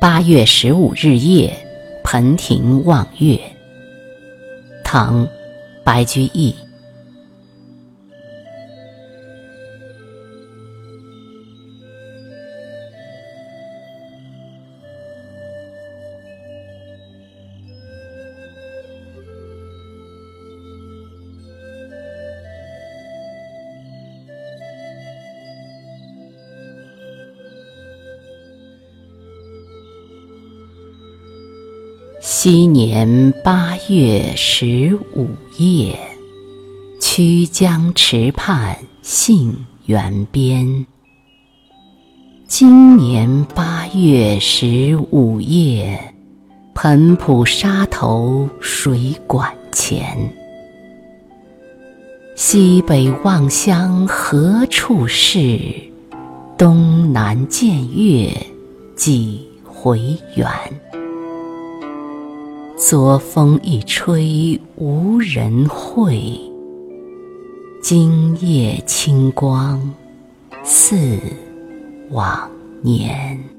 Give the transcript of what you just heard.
八月十五日夜，盆庭望月。唐，白居易。昔年八月十五夜，曲江池畔杏园边。今年八月十五夜，湓浦沙头水馆前。西北望乡何处是？东南见月几回圆？昨风一吹无人会，今夜清光似往年。